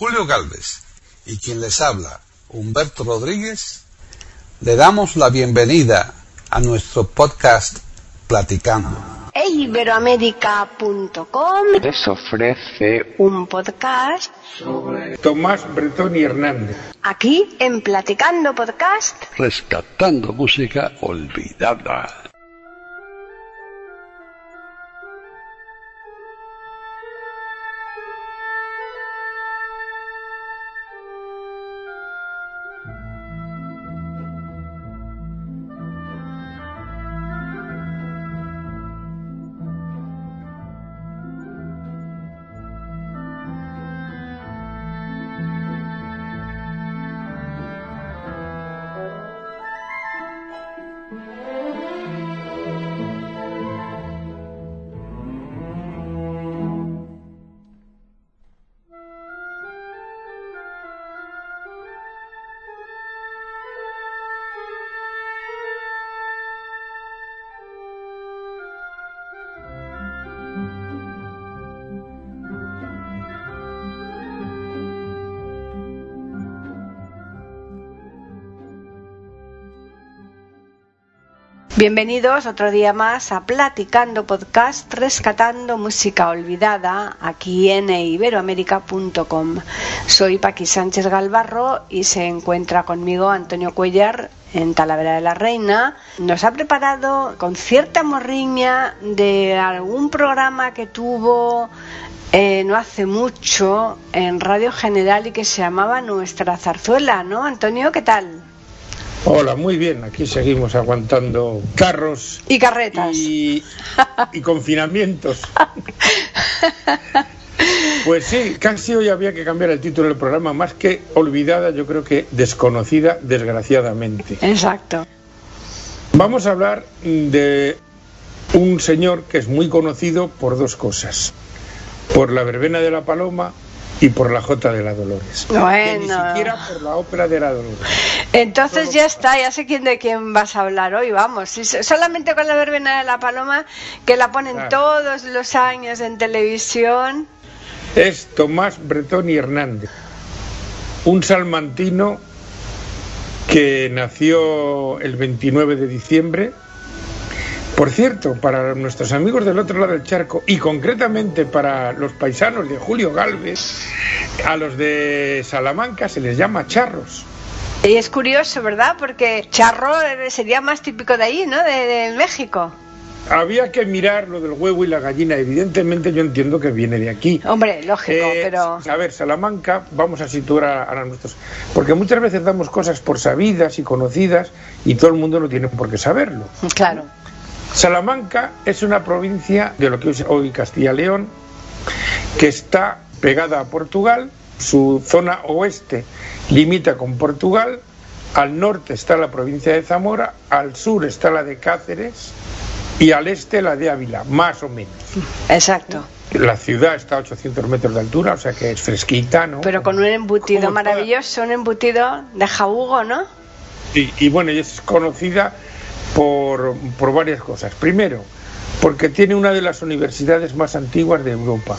Julio Galvez y quien les habla, Humberto Rodríguez, le damos la bienvenida a nuestro podcast Platicando. Iberoamérica.com les ofrece un podcast sobre Tomás Bretón y Hernández. aquí en Platicando Podcast. rescatando música olvidada. Bienvenidos otro día más a Platicando Podcast, rescatando música olvidada aquí en iberoamérica.com. Soy Paqui Sánchez Galvarro y se encuentra conmigo Antonio Cuellar en Talavera de la Reina. Nos ha preparado con cierta morriña de algún programa que tuvo eh, no hace mucho en Radio General y que se llamaba Nuestra Zarzuela, ¿no? Antonio, ¿qué tal? Hola, muy bien, aquí seguimos aguantando carros Y carretas. y, y confinamientos. Pues sí, casi hoy había que cambiar el título del programa, más que olvidada, yo creo que desconocida, desgraciadamente. Exacto. Vamos a hablar de un señor que es muy conocido por dos cosas, por la verbena de la paloma y por la jota de la Dolores. Que ni Bueno. siquiera por la ópera de la Dolores. Entonces ya está, ya sé quién de quién vas a hablar hoy, vamos. Solamente con la verbena de la paloma, que la ponen Claro. todos los años en televisión. Es Tomás Bretón y Hernández, un salmantino que nació el 29 de diciembre. Por cierto, para nuestros amigos del otro lado del charco y concretamente para los paisanos de Julio Galvez, a los de Salamanca se les llama charros. Y es curioso, ¿verdad? Porque charro sería más típico de ahí, ¿no? De, de México. Había que mirar lo del huevo y la gallina. Evidentemente yo entiendo que viene de aquí. Hombre, lógico, Eh, pero... A ver, Salamanca, vamos a situar a, a nuestros... Porque muchas veces damos cosas por sabidas y conocidas y todo el mundo no tiene por qué saberlo. Claro. Salamanca es una provincia de lo que es hoy Castilla-León, que está pegada a Portugal, su zona oeste limita con Portugal, al norte está la provincia de Zamora, al sur está la de Cáceres y al este la de Ávila, más o menos. Exacto. La ciudad está a 800 metros de altura, o sea que es fresquita, ¿no? Pero con un embutido Como toda- maravilloso, un embutido de jabugo, ¿no? Y, y bueno, y es conocida por, por varias cosas. Primero, porque tiene una de las universidades más antiguas de Europa.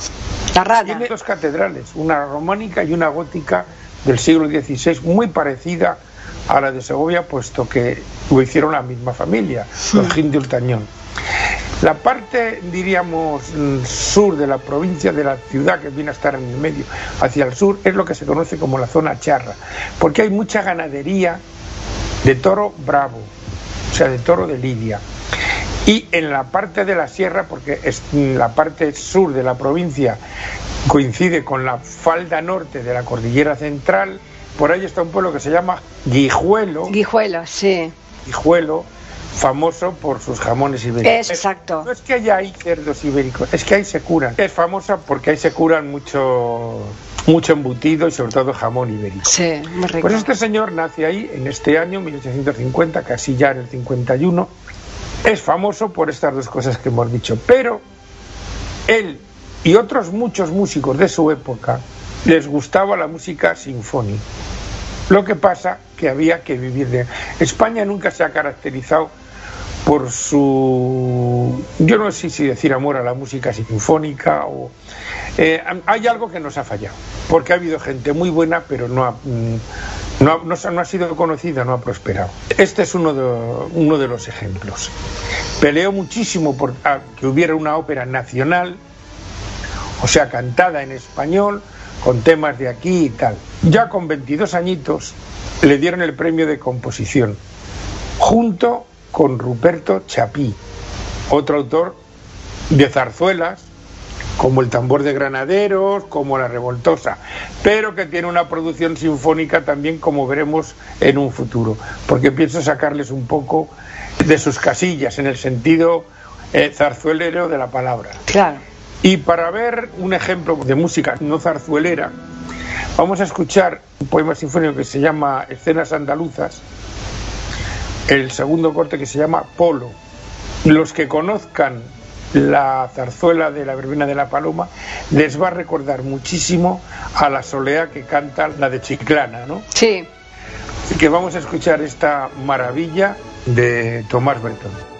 La. Tiene dos catedrales, una románica y una gótica del siglo XVI, muy parecida a la de Segovia, puesto que lo hicieron la misma familia, los Gil de Ultañón. La parte, diríamos, mm, sur de la provincia, de la ciudad que viene a estar en el medio, hacia el sur, es lo que se conoce como la zona charra, porque hay mucha ganadería de toro bravo, o sea, de toro de lidia. Y en la parte de la sierra, porque es la parte sur de la provincia coincide con la falda norte de la cordillera central, por ahí está un pueblo que se llama Guijuelo, Guijuelo, sí. Guijuelo, famoso por sus jamones ibéricos. Exacto. No es que haya ahí cerdos ibéricos, es que ahí se curan. Es famosa porque ahí se curan mucho, mucho embutido y sobre todo jamón ibérico. Sí, muy rico. Pues este señor nace ahí en este año, 1850, casi ya en el 51. Es famoso por estas dos cosas que hemos dicho, pero él y otros muchos músicos de su época les gustaba la música sinfónica. Lo que pasa que había que vivir de... España nunca se ha caracterizado por su, yo no sé si decir amor a la música sinfónica o... Eh, hay algo que nos ha fallado, porque ha habido gente muy buena, pero no ha, mm, no no ha sido conocida, no ha prosperado. Este es uno de, uno de los ejemplos. Peleó muchísimo por que hubiera una ópera nacional, o sea, cantada en español, con temas de aquí y tal. Ya con 22 añitos le dieron el premio de composición, junto con Ruperto Chapí, otro autor de zarzuelas, como el tambor de granaderos, como la revoltosa, pero que tiene una producción sinfónica también como veremos en un futuro, porque pienso sacarles un poco de sus casillas en el sentido eh, zarzuelero de la palabra. Claro. Y para ver un ejemplo de música no zarzuelera, vamos a escuchar un poema sinfónico que se llama Escenas andaluzas, el segundo corte que se llama Polo. Los que conozcan la zarzuela de la verbena de la paloma les va a recordar muchísimo a la soleá que canta la de Chiclana, ¿no? Sí. Así que vamos a escuchar esta maravilla de Tomás Bretón.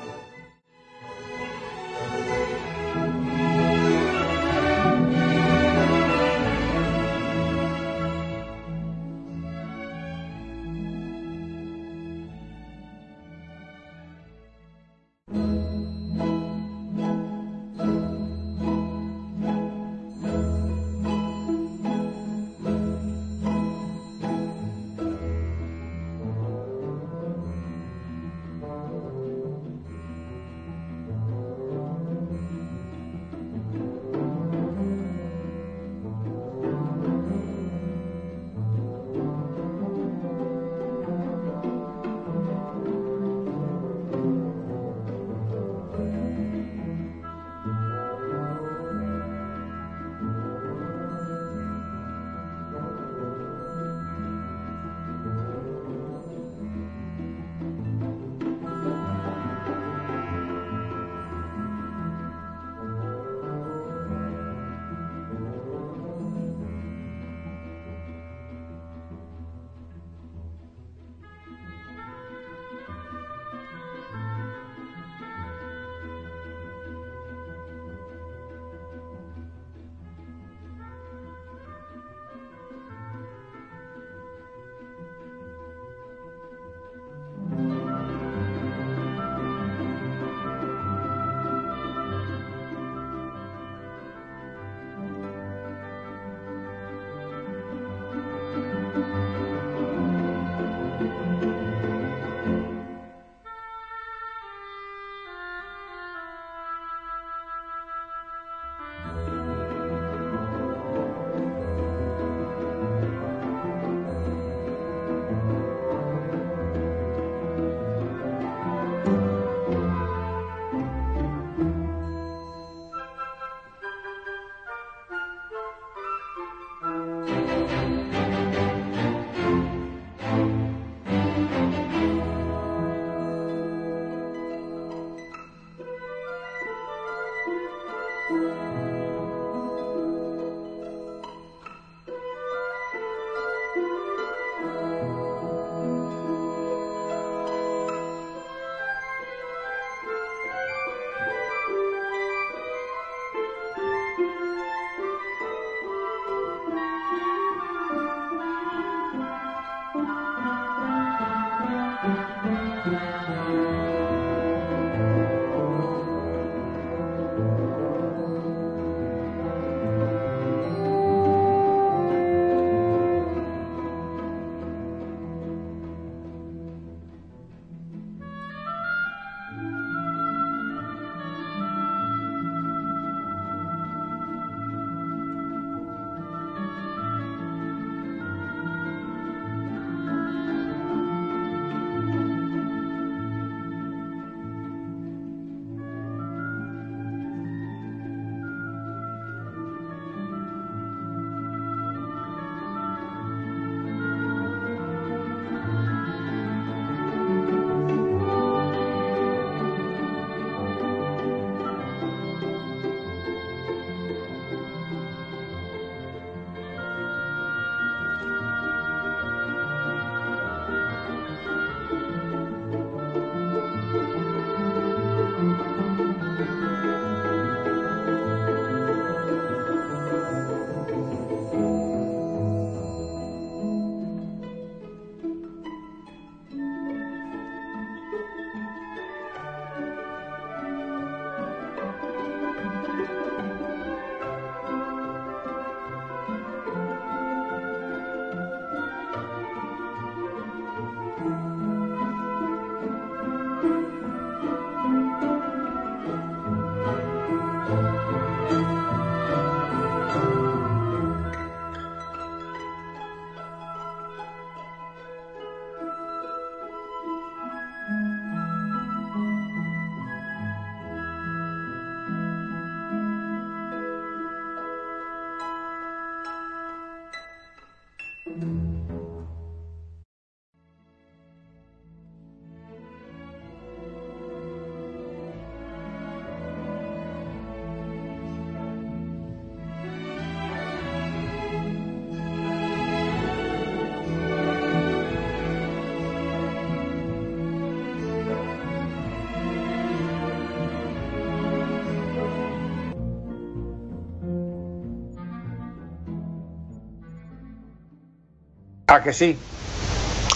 A que sí.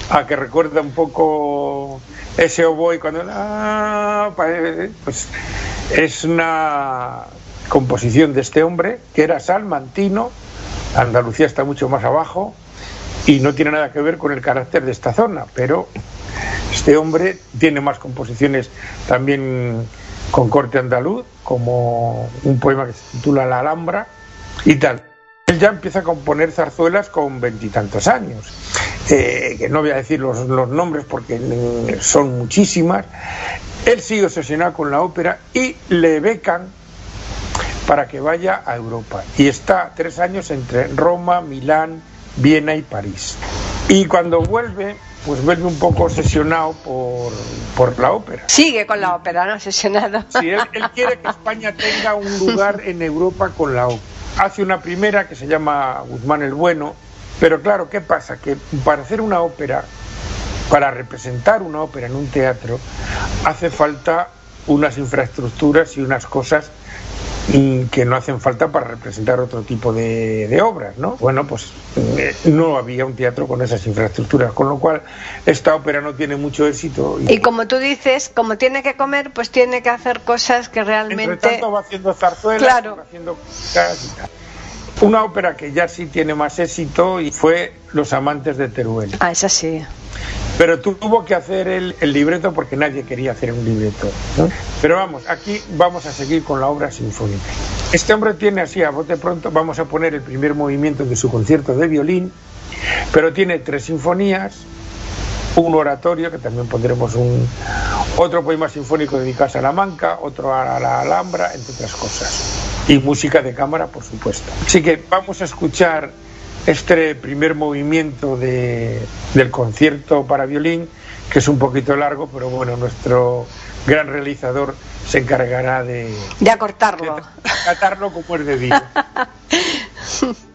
A que recuerda un poco ese oboe cuando... Ah, pues es una composición de este hombre que era salmantino. Andalucía está mucho más abajo y no tiene nada que ver con el carácter de esta zona, pero este hombre tiene más composiciones también con corte andaluz, como un poema que se titula La Alhambra y tal. Él ya empieza a componer zarzuelas con veintitantos años, eh, que no voy a decir los, los nombres porque son muchísimas. Él sigue obsesionado con la ópera y le becan para que vaya a Europa. Y está tres años entre Roma, Milán, Viena y París. Y cuando vuelve, pues vuelve un poco obsesionado por, por la ópera. Sigue con la ópera, ¿no? Obsesionado. Sí, él, quiere que España tenga un lugar en Europa con la ópera. Hace una primera que se llama Guzmán el Bueno, pero claro, ¿qué pasa? Que para hacer una ópera, para representar una ópera en un teatro, hace falta unas infraestructuras y unas cosas que no hacen falta para representar otro tipo de, obras, ¿no? Bueno, pues eh, no había un teatro con esas infraestructuras, con lo cual esta ópera no tiene mucho éxito. Y, como tú dices, como tiene que comer, pues tiene que hacer cosas que realmente... Entre tanto va haciendo zarzuelas, va haciendo Una ópera que ya sí tiene más éxito y fue Los amantes de Teruel. Ah, esa sí. Pero tuvo que hacer el, libreto porque nadie quería hacer un libreto. Pero vamos, aquí vamos a seguir con la obra sinfónica. Este hombre tiene así, a bote pronto, vamos a poner el primer movimiento de su concierto de violín, pero tiene tres sinfonías, un oratorio, que también pondremos un otro poema sinfónico dedicado a Salamanca, otro a la Alhambra, entre otras cosas. Y música de cámara, por supuesto. Así que vamos a escuchar este primer movimiento del concierto para violín, que es un poquito largo, pero bueno, nuestro gran realizador se encargará de... De acortarlo. De acatarlo como es debido.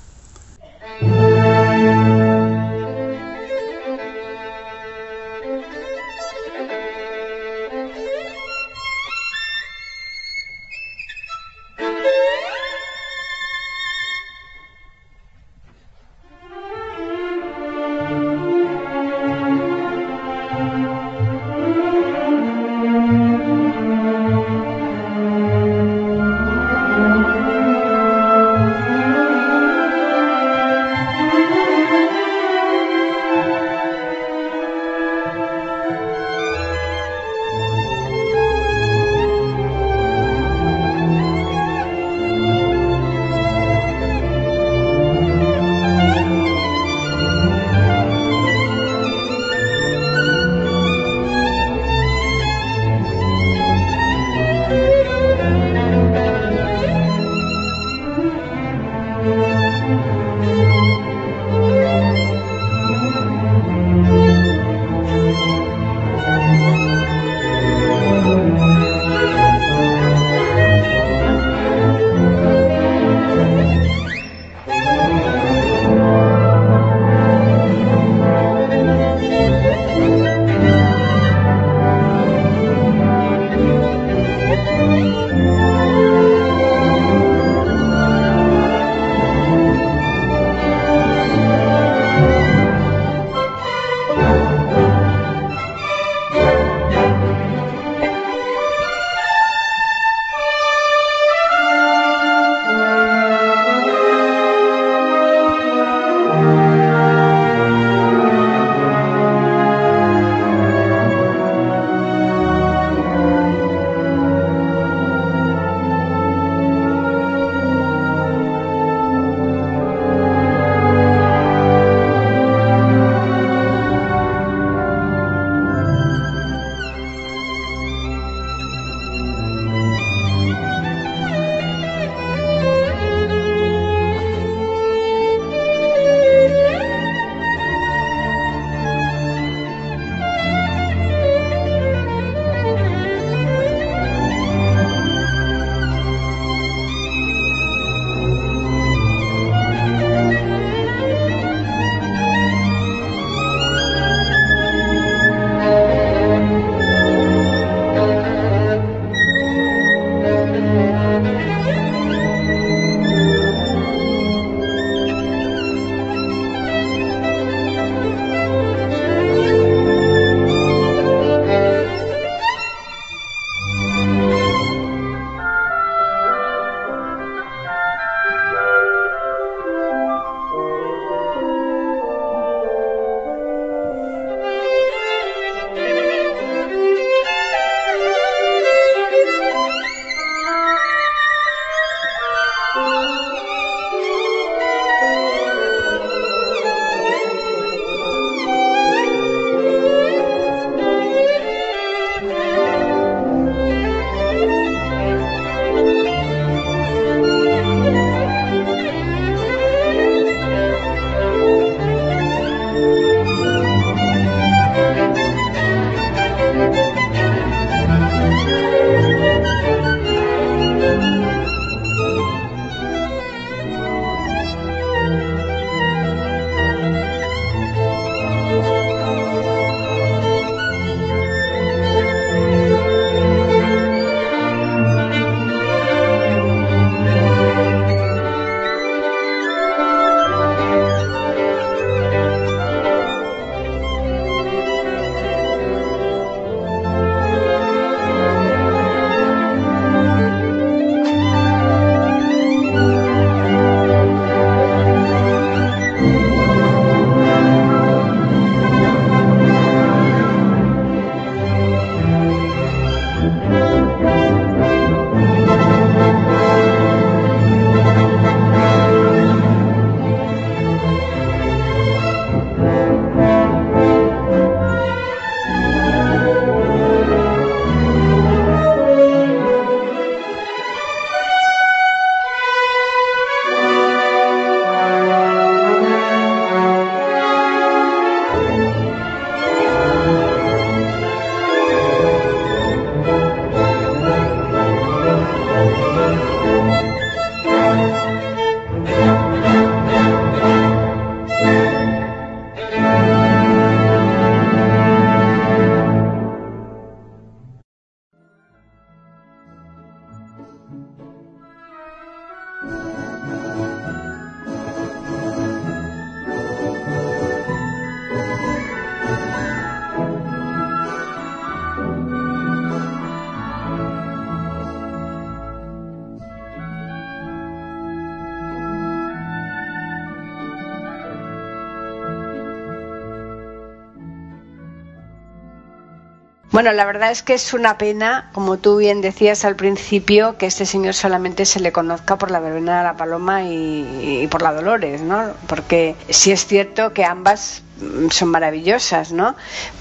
Bueno, la verdad es que es una pena, como tú bien decías al principio, que este señor solamente se le conozca por la verbena de la Paloma y, y por la Dolores, ¿no? Porque sí es cierto que ambas son maravillosas, ¿no?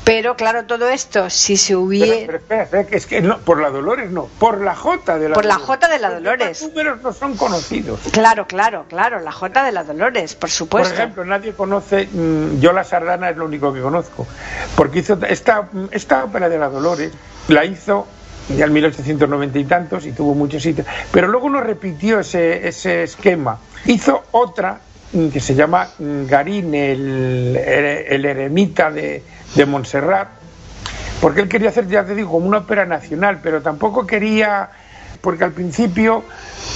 Pero claro, todo esto, si se hubiera... Pero, pero espera, espera, que es que no, por la Dolores no, por la J de la Por la Dolores. J de la Dolores. Los números no son conocidos. Claro, claro, claro, la J de la Dolores, por Por supuesto. ejemplo, nadie conoce, mm, yo la sardana es lo único que conozco, porque hizo esta, esta ópera de la Dolores, la hizo ya en 1890 y tantos y tuvo muchos sitios, pero luego no repitió ese, ese esquema. Hizo otra mm, que se llama mm, Garín, el, el eremita de, de Montserrat, porque él quería hacer, ya te digo, como una ópera nacional, pero tampoco quería, porque al principio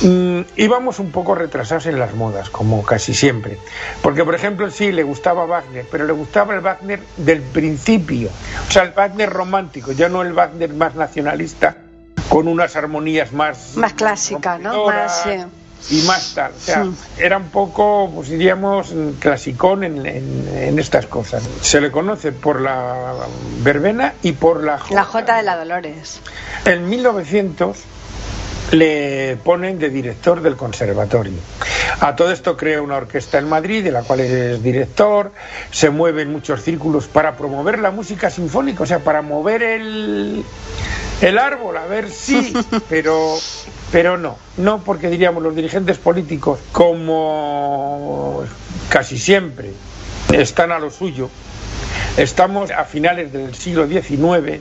mm, íbamos un poco retrasados en las modas, como casi siempre. Porque, por ejemplo, sí, le gustaba Wagner, pero le gustaba el Wagner del principio, o sea, el Wagner romántico, ya no el Wagner más nacionalista, con unas armonías más... Más clásica, ¿no? Más. Y más tal, o sea, era un poco, pues diríamos, clasicón en, en- en estas cosas. Se le conoce por la verbena y por la La J de la Dolores. en 1900 le ponen de director del conservatorio. A todo esto crea una orquesta en Madrid, de la cual es director, se mueve en muchos círculos para promover la música sinfónica, o sea, para mover el, el árbol, a ver si, pero, pero no, no porque diríamos los dirigentes políticos, como casi siempre están a lo suyo, estamos a finales del siglo XIX,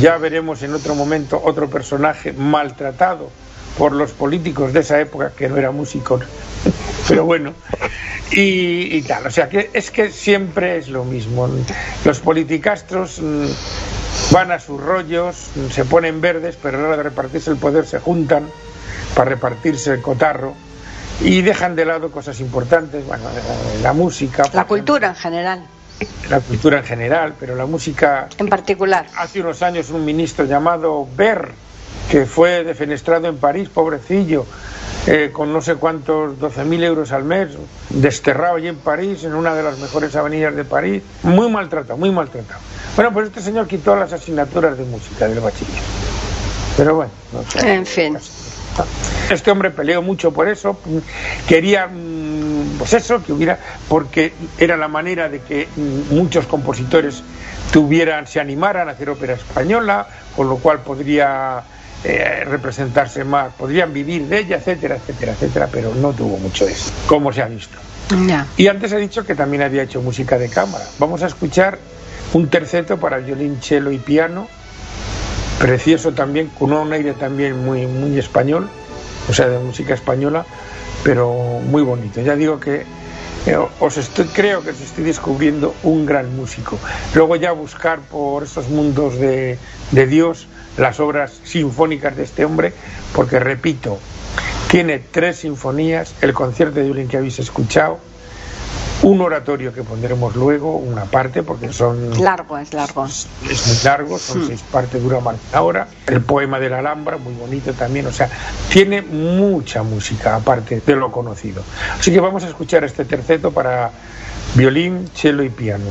ya veremos en otro momento otro personaje maltratado por los políticos de esa época, que no era músico, pero bueno, y, y tal. O sea, que es que siempre es lo mismo. Los politicastros mm, van a sus rollos, se ponen verdes, pero a la hora de repartirse el poder se juntan para repartirse el cotarro y dejan de lado cosas importantes, bueno, la música, La ejemplo, cultura en general, la cultura en general, pero la música en particular. hace unos años un ministro llamado Ber, que fue defenestrado en París, pobrecillo, eh, con no sé cuántos, 12.000 euros al mes, desterrado allí en París, en una de las mejores avenidas de París, muy maltratado, muy maltratado. Bueno, pues este señor quitó las asignaturas de música del bachiller. Pero bueno, no sé. En fin. Este hombre peleó mucho por eso, quería, mm, pues eso, que hubiera, porque era la manera de que mm, muchos compositores tuvieran, se animaran a hacer ópera española, con lo cual podría eh, representarse más, podrían vivir de ella, etcétera, etcétera, etcétera, pero no tuvo mucho eso, como se ha visto. Ya. Y antes he dicho que también había hecho música de cámara. Vamos a escuchar un terceto para violín, cello y piano, precioso también, con un aire también muy, muy español, o sea, de música española, pero muy bonito. Ya digo que eh, os estoy, creo que os estoy descubriendo un gran músico. Luego ya buscar por esos mundos de, de Dios las obras sinfónicas de este hombre, porque repito, tiene tres sinfonías, el concierto de violín que habéis escuchado, un oratorio que pondremos luego, una parte, porque son Largo, es largo. es muy largo, son seis partes, dura más de una hora. El poema de la Alhambra, muy bonito también, o sea, tiene mucha música aparte de lo conocido. Así que vamos a escuchar este terceto para violín, cello y piano.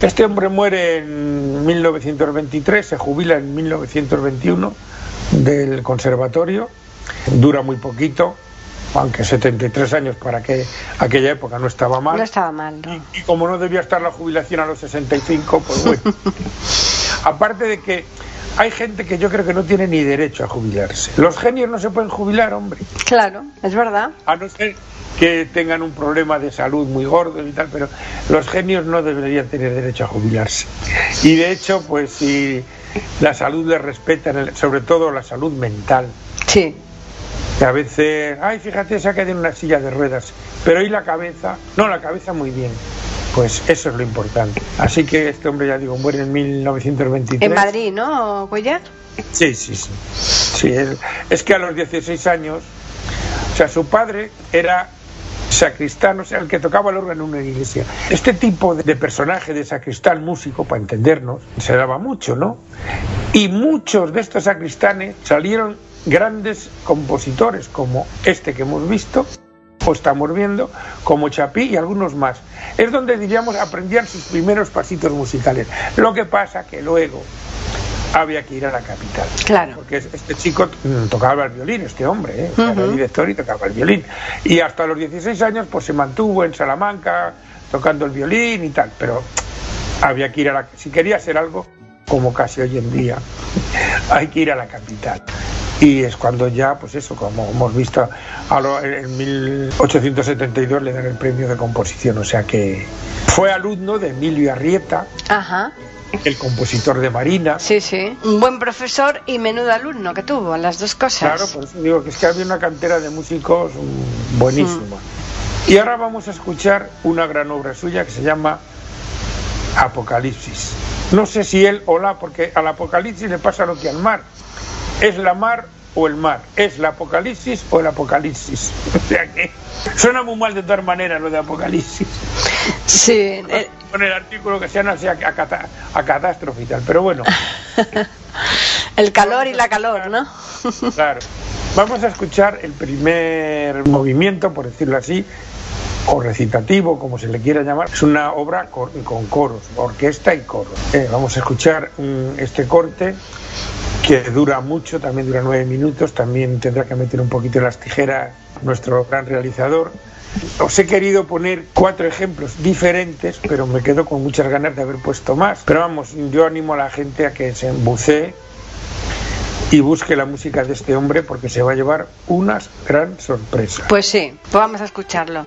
Este hombre muere en 1923, se jubila en 1921 del conservatorio, dura muy poquito, aunque 73 años para que aquella época no estaba mal. No estaba mal, ¿no? Y, y como no debía estar la jubilación a los 65, pues bueno. Aparte de que hay gente que yo creo que no tiene ni derecho a jubilarse. Los genios no se pueden jubilar, hombre. Claro, es verdad. A no ser que tengan un problema de salud muy gordo y tal, pero los genios no deberían tener derecho a jubilarse. Y de hecho, pues si la salud les respeta, sobre todo la salud mental, Sí. que a veces, ay, fíjate, se ha quedado en una silla de ruedas, pero ¿y la cabeza? No, la cabeza muy bien. Pues eso es lo importante. Así que este hombre, ya digo, muere en 1923. En Madrid, ¿no, Cuellar? Sí, sí, sí. sí es, es que a los 16 años, o sea, su padre era sea, el que tocaba el órgano en una iglesia. Este tipo de, de personaje de sacristán músico, para entendernos, se daba mucho, ¿no? Y muchos de estos sacristanes salieron grandes compositores, como este que hemos visto, o estamos viendo, como Chapí y algunos más. Es donde, diríamos, aprendían sus primeros pasitos musicales. Lo que pasa que luego había que ir a la capital. Claro. Porque este chico tocaba el violín, este hombre, ¿eh? era Ujú. director y tocaba el violín. Y hasta los 16 años pues se mantuvo en Salamanca tocando el violín y tal, pero había que ir a la... Si quería hacer algo, como casi hoy en día, hay que ir a la capital. Y es cuando ya, pues eso, como hemos visto, a lo- en 1872 le dan el premio de composición, o sea que fue alumno de Emilio Arrieta, Ajá. El compositor de Marina. Sí, sí. Un buen profesor y menudo alumno que tuvo, las dos cosas. Claro, por eso digo que es que había una cantera de músicos mm, buenísima. Y ahora vamos a escuchar una gran obra suya que se llama Apocalipsis. No sé si él o la, porque al Apocalipsis le pasa lo que al mar. Es la mar o el mar. Es la Apocalipsis o el Apocalipsis. O sea que suena muy mal de todas maneras lo de Apocalipsis. Sí. eh, Con el artículo que se así a, a cata- a catástrofe y tal. Pero bueno. el calor y la calor, ¿no? Claro. Vamos a escuchar el primer movimiento, por decirlo así, o recitativo, como se le quiera llamar. Es una obra con, con coros, orquesta y coros. Eh, vamos a escuchar mm, este corte que dura mucho, también dura nueve minutos, también tendrá que meter un poquito las tijeras nuestro gran realizador. Os he querido poner cuatro ejemplos diferentes, pero me quedo con muchas ganas de haber puesto más. Pero vamos, yo animo a la gente a que se embucee y busque la música de este hombre porque se va a llevar unas gran sorpresa. Pues sí, vamos a escucharlo.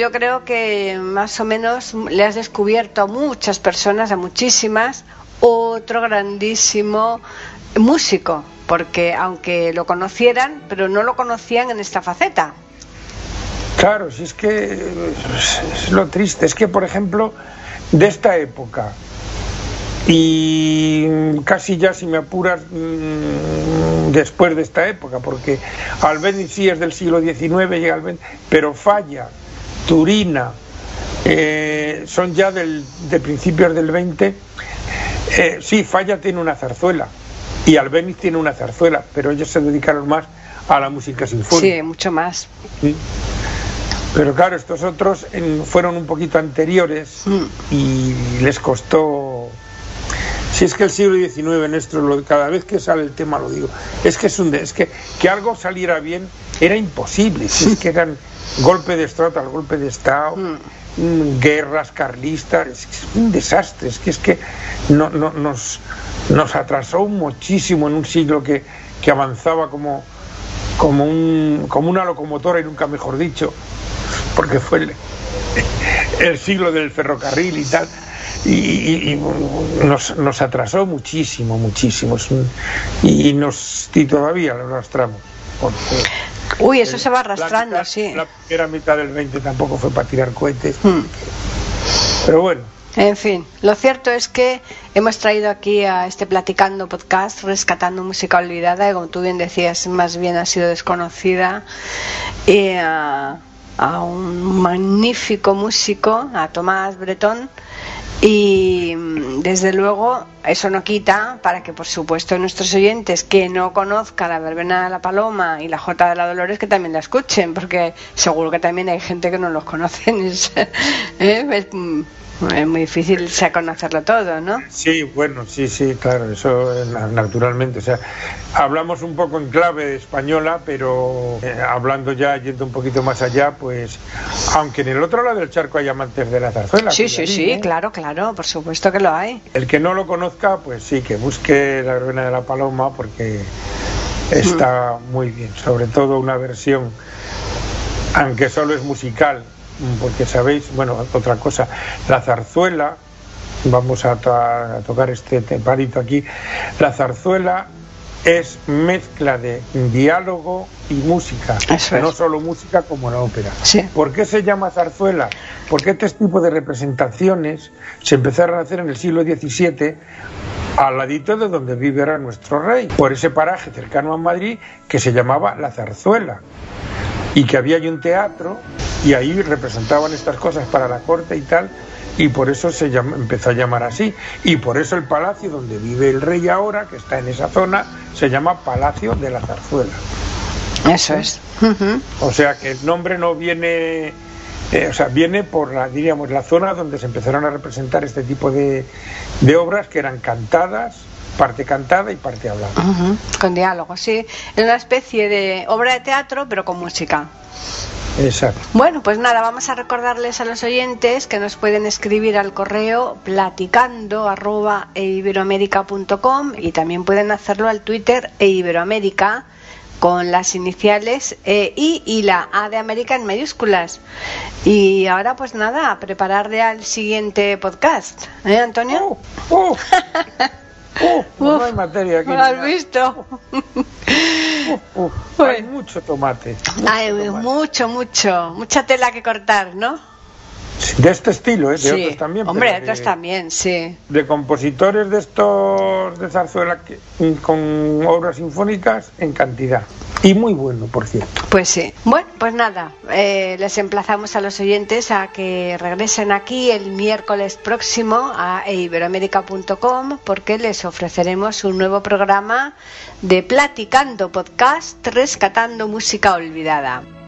yo creo que más o menos le has descubierto a muchas personas, a muchísimas, otro grandísimo músico, porque aunque lo conocieran, pero no lo conocían en esta faceta. Claro, si es que es lo triste, es que por ejemplo, de esta época, y casi ya si me apuras mm, después de esta época, porque Albéniz sí es del siglo XIX, llega Albéniz, pero Falla, Turina, eh, son ya del, de principios del 20. Eh, sí, Falla tiene una zarzuela y Albéniz tiene una zarzuela, pero ellos se dedicaron más a la música sinfónica. Sí, mucho más. Pero claro, estos otros fueron un poquito anteriores mm. y les costó si es que el siglo XIX, Néstor, cada vez que sale el tema lo digo, es que es un es que, que algo saliera bien era imposible, si es que eran golpe de Estado tras golpe de Estado, mm. Guerras carlistas, es, un desastre, es que es que no, nos, nos atrasó muchísimo en un siglo que, que avanzaba como, como, un, como una locomotora y nunca mejor dicho, porque fue el, el siglo del ferrocarril y tal y, nos, nos, atrasó muchísimo, muchísimo. Y, nos, y todavía lo arrastramos. Uy, eso se va arrastrando, sí. La primera mitad del 20 tampoco fue para tirar cohetes. Hmm. Pero bueno. En fin, lo cierto es que hemos traído aquí a este Platicando Podcast, rescatando música olvidada, y como tú bien decías, más bien ha sido desconocida, y a, a un magnífico músico, a Tomás Bretón, y mm, desde luego eso no quita para que por supuesto nuestros oyentes que no conozcan la verbena de la paloma y la jota de la Dolores que también la escuchen porque seguro que también hay gente que no los conoce ¿eh? Mm, es muy difícil conocerlo todo, ¿no? Sí, bueno, sí, sí, claro, eso naturalmente. O sea, hablamos un poco en clave española, pero eh, hablando ya, yendo un poquito más allá, pues, aunque en el otro lado del charco hay amantes de la zarzuela. Sí, sí, sí, claro, claro, por supuesto que lo hay. El que no lo conozca, pues sí, que busque la verbena de la paloma, porque está muy bien, sobre todo una versión, aunque solo es musical, porque sabéis, bueno, otra cosa, la zarzuela, vamos a, tocar este temparito aquí, la zarzuela es mezcla de diálogo y música, no solo música como la ópera. ¿Por qué se llama zarzuela? Porque este tipo de representaciones se empezaron a hacer en el siglo XVII al ladito de donde vive nuestro rey, por ese paraje cercano a Madrid que se llamaba la zarzuela y que había allí un teatro y ahí representaban estas cosas para la corte y tal y por eso se empezó a llamar así y por eso el palacio donde vive el rey ahora que está en esa zona se llama Palacio de la Zarzuela eso es o sea que el nombre no viene eh, o sea viene por la diríamos la zona donde se empezaron a representar este tipo de, de obras que eran cantadas parte cantada y parte hablada. Con diálogo, sí. Es una especie de obra de teatro, pero con música. Exacto. Bueno, pues nada, vamos a recordarles a los oyentes que nos pueden escribir al correo platicando arroba eiberoamerica.com y también pueden hacerlo al Twitter eiberoamerica con las iniciales e, I y la A de América en mayúsculas. Y ahora pues nada, a preparar ya el siguiente podcast. ¿Eh, Antonio? Uh, uh. Uh, no hay materia aquí. has visto? hay mucho tomate. hay mucho, mucho. Mucha tela que cortar, ¿no? De este estilo, ¿eh? de otros también. Hombre, otros también, sí. De compositores de estos de zarzuela con obras sinfónicas en cantidad. Y muy bueno, por cierto. Pues sí. Bueno, pues nada, eh, les emplazamos a los oyentes a que regresen aquí el miércoles próximo a iberoamérica.com porque les ofreceremos un nuevo programa de Platicando Podcast Rescatando Música Olvidada.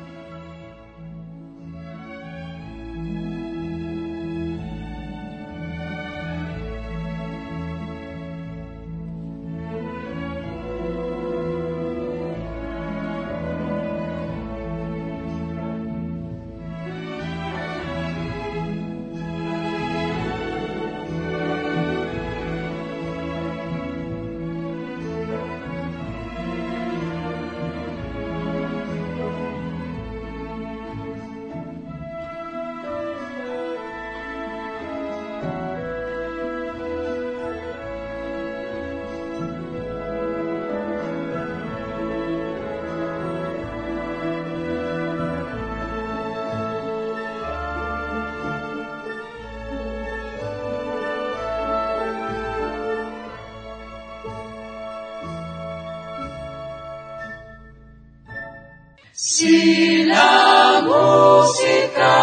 Si la música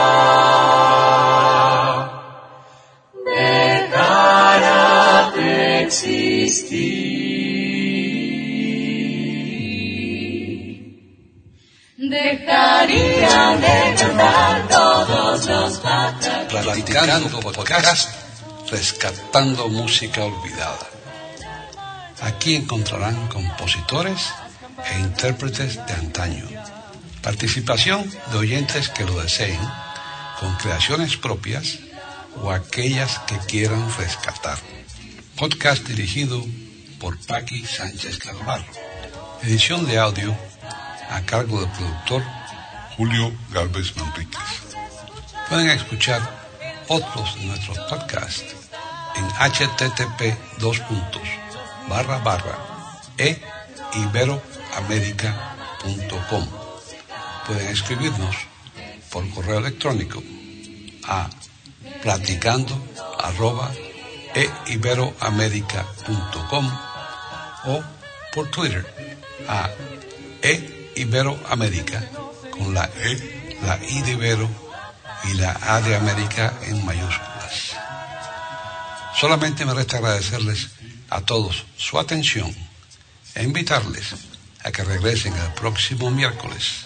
dejara de existir, dejaría de cantar todos los. Platicando podcast, rescatando música olvidada. Aquí encontrarán compositores e intérpretes de antaño. Participación de oyentes que lo deseen, con creaciones propias o aquellas que quieran rescatar. Podcast dirigido por Paqui Sánchez Calvarro. Edición de audio a cargo del productor Julio Galvez Manríquez. Pueden escuchar otros de nuestros podcasts en http dos puntos barra barra e. Pueden escribirnos por correo electrónico a platicando arroba e iberoamerica.com o por Twitter a e iberoamerica con la e, la i de Ibero y la a de América en mayúsculas. Solamente me resta agradecerles a todos su atención e invitarles a que regresen el próximo miércoles